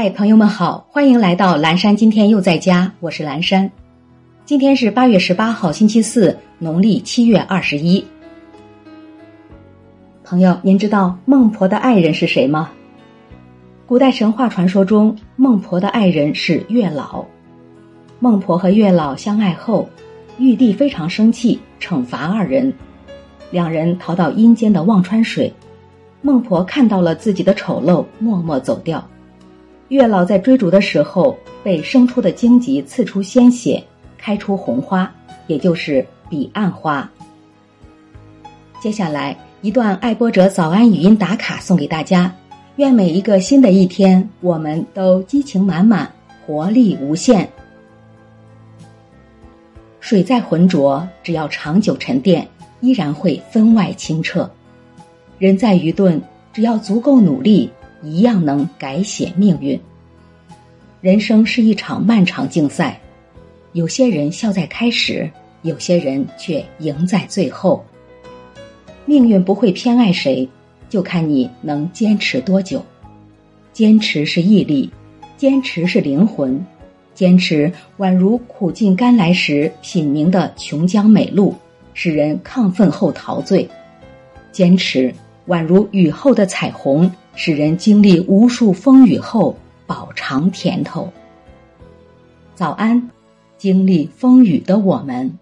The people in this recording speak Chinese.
嗨，朋友们好，欢迎来到蓝山。今天又在家，我是蓝山。今天是八月十八号，星期四，农历七月二十一。朋友，您知道孟婆的爱人是谁吗？古代神话传说中，孟婆的爱人是月老。孟婆和月老相爱后，玉帝非常生气，惩罚二人。两人逃到阴间的忘川水，孟婆看到了自己的丑陋，默默走掉。月老在追逐的时候，被生出的荆棘刺出鲜血，开出红花，也就是彼岸花。接下来一段爱播者早安语音打卡送给大家，愿每一个新的一天，我们都激情满满，活力无限。水再浑浊，只要长久沉淀，依然会分外清澈。人再愚钝，只要足够努力。一样能改写命运。人生是一场漫长竞赛，有些人笑在开始，有些人却赢在最后。命运不会偏爱谁，就看你能坚持多久。坚持是毅力，坚持是灵魂，坚持宛如苦尽甘来时品茗的琼浆美露，使人亢奋后陶醉。坚持宛如雨后的彩虹。使人经历无数风雨后饱尝甜头。早安，经历风雨的我们。